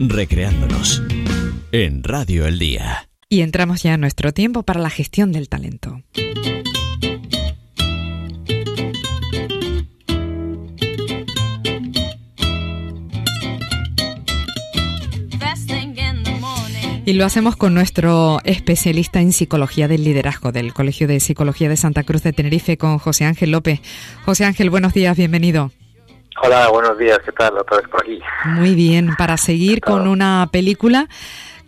recreándonos en Radio El Día. Y entramos ya a nuestro tiempo para la gestión del talento. Y lo hacemos con nuestro especialista en psicología del liderazgo del Colegio de Psicología de Santa Cruz de Tenerife, con José Ángel López. José Ángel, buenos días, bienvenido. Hola, buenos días, ¿qué tal? Otra vez por aquí. Muy bien, para seguir con una película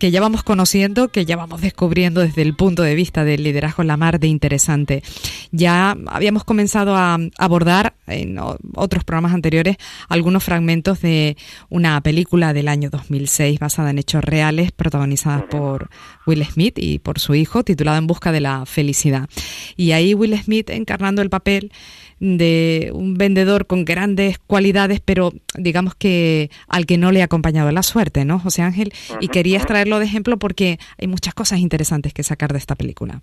que ya vamos conociendo, que ya vamos descubriendo desde el punto de vista del liderazgo la mar de interesante. Ya habíamos comenzado a abordar en otros programas anteriores algunos fragmentos de una película del año 2006 basada en hechos reales, protagonizada por Will Smith y por su hijo, titulada En busca de la felicidad. Y ahí Will Smith encarnando el papel de un vendedor con grandes cualidades, pero digamos que al que no le ha acompañado la suerte, ¿no, José Ángel? Y querías traerlo de ejemplo porque hay muchas cosas interesantes que sacar de esta película.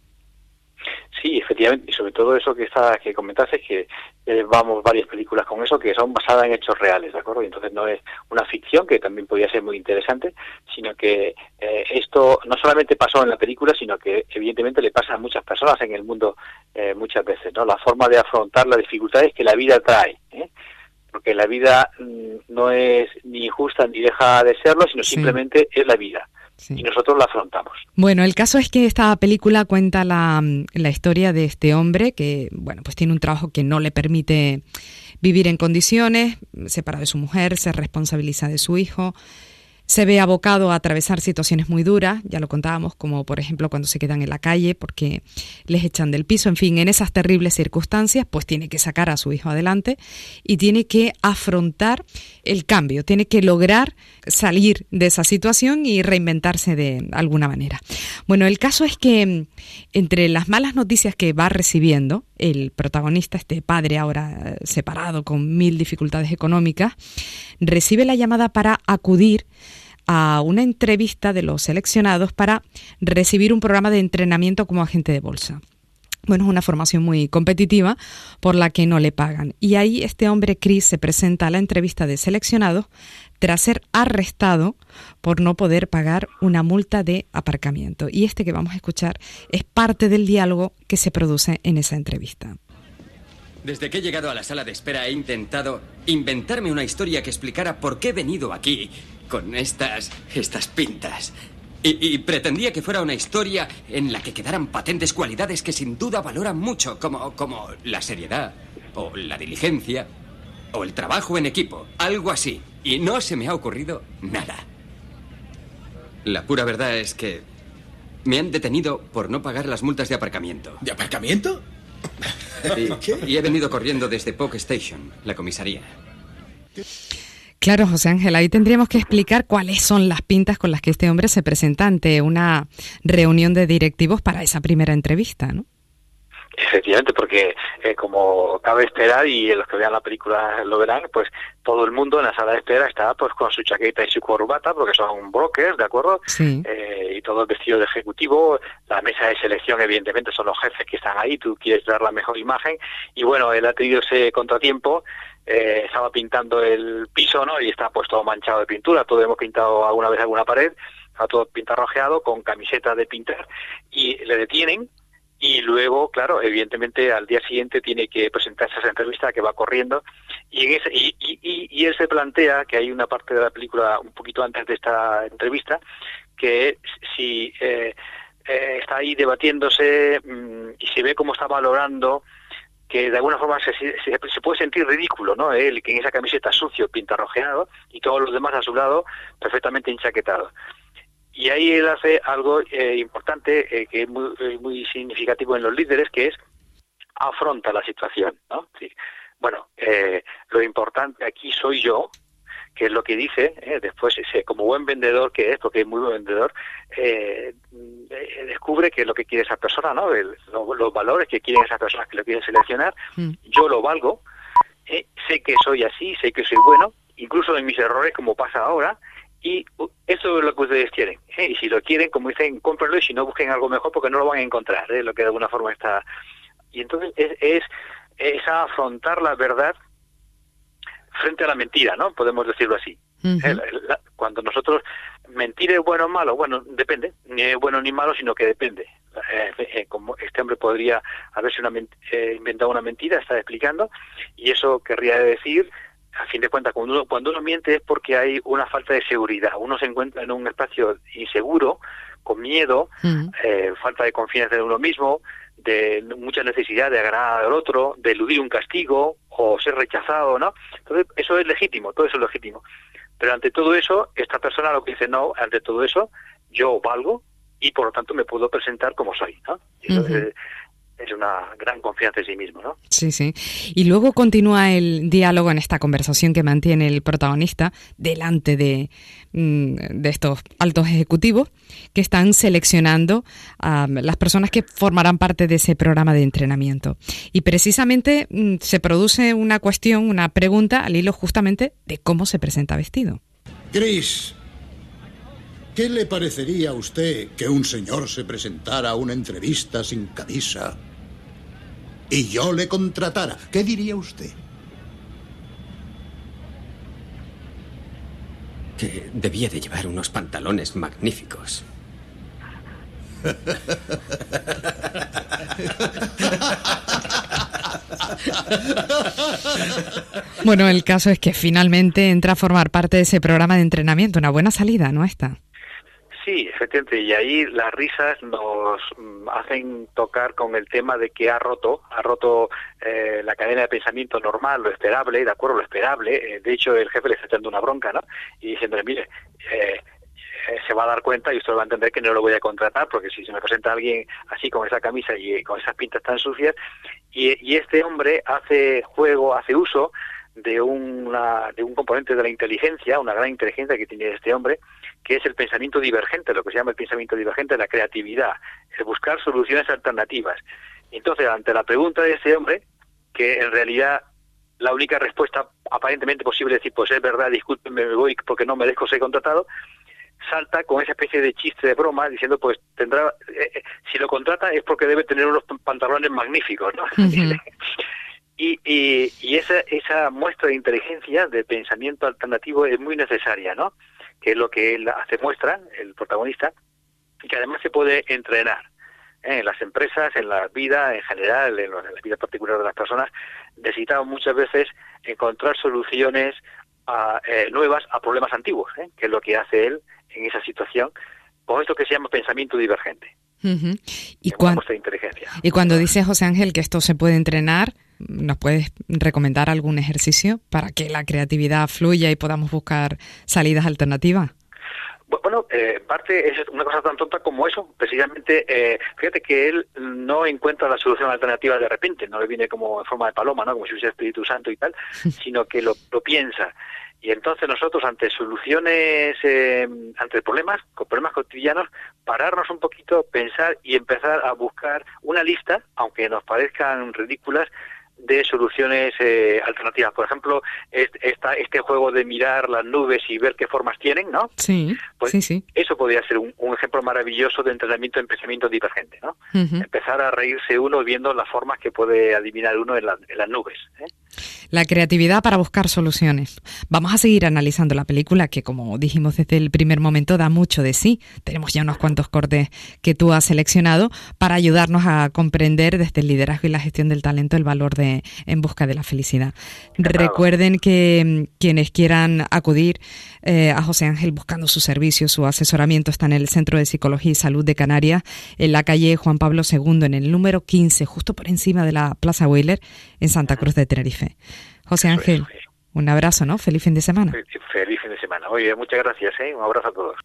Sí, efectivamente, y sobre todo eso que está, que comentaste, que eh, vamos varias películas con eso, que son basadas en hechos reales, ¿de acuerdo? Y entonces no es una ficción, que también podría ser muy interesante, sino que eh, esto no solamente pasó en la película, sino que evidentemente le pasa a muchas personas en el mundo eh, muchas veces, ¿no? La forma de afrontar las dificultades que la vida trae, porque la vida mm, no es ni injusta ni deja de serlo, sino simplemente es la vida y nosotros la afrontamos. Bueno, el caso es que esta película cuenta la, la historia de este hombre que, bueno, pues tiene un trabajo que no le permite vivir en condiciones, separado de su mujer, se responsabiliza de su hijo, se ve abocado a atravesar situaciones muy duras, ya lo contábamos, como por ejemplo cuando se quedan en la calle porque les echan del piso, en fin, en esas terribles circunstancias, pues tiene que sacar a su hijo adelante y tiene que afrontar el cambio, tiene que lograr salir de esa situación y reinventarse de alguna manera. Bueno, el caso es que mm, entre las malas noticias que va recibiendo, el protagonista, este padre ahora eh, separado con mil dificultades económicas, recibe la llamada para acudir a una entrevista de los seleccionados para recibir un programa de entrenamiento como agente de bolsa. Bueno, es una formación muy competitiva por la que no le pagan. Y ahí este hombre, Chris, se presenta a la entrevista de seleccionados tras ser arrestado por no poder pagar una multa de aparcamiento. Y este que vamos a escuchar es parte del diálogo que se produce en esa entrevista. Desde que he llegado a la sala de espera he intentado inventarme una historia que explicara por qué he venido aquí con estas. estas pintas. Y, pretendía que fuera una historia en la que quedaran patentes cualidades que sin duda valoran mucho, como, como la seriedad, o la diligencia, o el trabajo en equipo, algo así. Y no se me ha ocurrido nada. La pura verdad es que me han detenido por no pagar las multas de aparcamiento. ¿De aparcamiento? Y, y he venido corriendo desde Poke Station, la comisaría. Claro, José Ángel, ahí tendríamos que explicar cuáles son las pintas con las que este hombre se presenta ante una reunión de directivos para esa primera entrevista, ¿no? Efectivamente, porque eh, como cabe esperar y los que vean la película lo verán, pues todo el mundo en la sala de espera está pues con su chaqueta y su corbata porque son brokers, ¿de acuerdo? Sí. Eh, y todo vestido de ejecutivo. La mesa de selección, evidentemente, son los jefes que están ahí. Tú quieres dar la mejor imagen y bueno, él ha tenido ese contratiempo. Eh, estaba pintando el piso, ¿no? Y está pues todo manchado de pintura. Todos hemos pintado alguna vez alguna pared. Está todo pintarrojeado con camiseta de pintar y le detienen y luego, claro, evidentemente al día siguiente tiene que presentarse esa entrevista que va corriendo y, en ese, y, y, y, él se plantea que hay una parte de la película un poquito antes de esta entrevista que si eh, eh, está ahí debatiéndose mm, y se ve cómo está valorando que de alguna forma se, se, puede sentir ridículo, ¿no? Él que en esa camiseta sucio, pintarrojeado y todos los demás a su lado perfectamente enchaquetados. Y ahí él hace algo eh, importante eh, que es muy, eh, muy, significativo en los líderes, que es afronta la situación. ¿no? Sí. Bueno, lo importante aquí soy yo, que es lo que dice, después ese, como buen vendedor que es, porque es muy buen vendedor, descubre que es lo que quiere esa persona, ¿no? los valores que quieren esas personas que lo quieren seleccionar, mm. yo lo valgo, sé que soy así, sé que soy bueno, incluso en mis errores, como pasa ahora, y eso es lo que ustedes quieren. ¿eh? Y si lo quieren, como dicen, cómprenlo y si no, busquen algo mejor porque no lo van a encontrar, ¿eh? lo que de alguna forma está. Y entonces es, es, es afrontar la verdad frente a la mentira, ¿no? Podemos decirlo así. cuando nosotros mentir es bueno o malo, bueno, depende, ni es bueno ni malo, sino que depende. Eh, eh, como este hombre podría haberse una, eh, inventado una mentira, está explicando, y eso querría decir, a fin de cuentas, cuando uno, cuando uno miente es porque hay una falta de seguridad. Uno se encuentra en un espacio inseguro, con miedo, falta de confianza en uno mismo, de mucha necesidad de agradar al otro, de eludir un castigo o ser rechazado, ¿no? Entonces, eso es legítimo, todo eso es legítimo. Pero ante todo eso, esta persona lo que dice, no, ante todo eso, yo valgo y por lo tanto me puedo presentar como soy, ¿no? Es, una gran confianza en sí mismo, ¿no? Sí, sí. Y luego continúa el diálogo en esta conversación que mantiene el protagonista delante de, mm, de estos altos ejecutivos que están seleccionando a las personas que formarán parte de ese programa de entrenamiento. Y precisamente mm, se produce una cuestión, una pregunta al hilo justamente de cómo se presenta vestido. Chris, ¿qué le parecería a usted que un señor se presentara a una entrevista sin camisa y yo le contratara? ¿Qué diría usted? Que debía de llevar unos pantalones magníficos. Bueno, el caso es que finalmente entra a formar parte de ese programa de entrenamiento. Una buena salida, ¿no? Está. Sí, efectivamente, y ahí las risas nos mm, hacen tocar con el tema de que ha roto, ha roto eh, la cadena de pensamiento normal, lo esperable, de acuerdo, lo esperable. Eh, de hecho, el jefe le está echando una bronca, ¿no? Y diciéndole, mire, eh, se va a dar cuenta y usted va a entender que no lo voy a contratar porque si se me presenta alguien así con esa camisa y con esas pintas tan sucias y, y este hombre hace juego, hace uso de, una, de un componente de la inteligencia, una gran inteligencia que tiene este hombre, que es el pensamiento divergente, lo que se llama el pensamiento divergente, la creatividad, el buscar soluciones alternativas. Entonces, ante la pregunta de ese hombre, que en realidad la única respuesta aparentemente posible es decir, pues es verdad, discúlpenme, me voy porque no merezco ser contratado, salta con esa especie de chiste de broma diciendo pues tendrá eh, eh, si lo contrata es porque debe tener unos pantalones magníficos ¿no? y, y, y, esa esa muestra de inteligencia de pensamiento alternativo es muy necesaria no que es lo que él hace muestra, el protagonista, y que además se puede entrenar ¿eh? en las empresas, en la vida en general, en, la vida particular de las personas, necesitamos muchas veces encontrar soluciones eh, nuevas a problemas antiguos, ¿eh? que es lo que hace él en esa situación, con esto que se llama pensamiento divergente. ¿Y, cuando, y cuando dice José Ángel que esto se puede entrenar, ¿Nos puedes recomendar algún ejercicio para que la creatividad fluya y podamos buscar salidas alternativas? Bueno, eh, parte es una cosa tan tonta como eso. Precisamente, eh, fíjate que él no encuentra la solución alternativa de repente, no le viene como en forma de paloma, ¿no? como si fuese Espíritu Santo y tal, sino que lo, lo piensa. Y entonces nosotros ante soluciones, eh, ante problemas, con problemas cotidianos, pararnos un poquito, pensar y empezar a buscar una lista, aunque nos parezcan ridículas, de soluciones eh, alternativas. Por ejemplo, esta, este juego de mirar las nubes y ver qué formas tienen, ¿no? Sí, pues sí, sí. Eso podría ser un, ejemplo maravilloso de entrenamiento en pensamiento divergente, ¿no? Empezar a reírse uno viendo las formas que puede adivinar uno en, las nubes. ¿eh? La creatividad para buscar soluciones. Vamos a seguir analizando la película que, como dijimos desde el primer momento, da mucho de sí. Tenemos ya unos cuantos cortes que tú has seleccionado para ayudarnos a comprender desde el liderazgo y la gestión del talento el valor de en busca de la felicidad. Recuerden que mm, quienes quieran acudir eh, a José Ángel buscando su servicio, su asesoramiento está en el Centro de Psicología y Salud de Canarias, en la calle Juan Pablo II, en el número 15, justo por encima de la Plaza Wheeler, en Santa Cruz de Tenerife. José Ángel, un abrazo, ¿no? Feliz fin de semana. Feliz fin de semana. Oye, muchas gracias, ¿eh? Un abrazo a todos.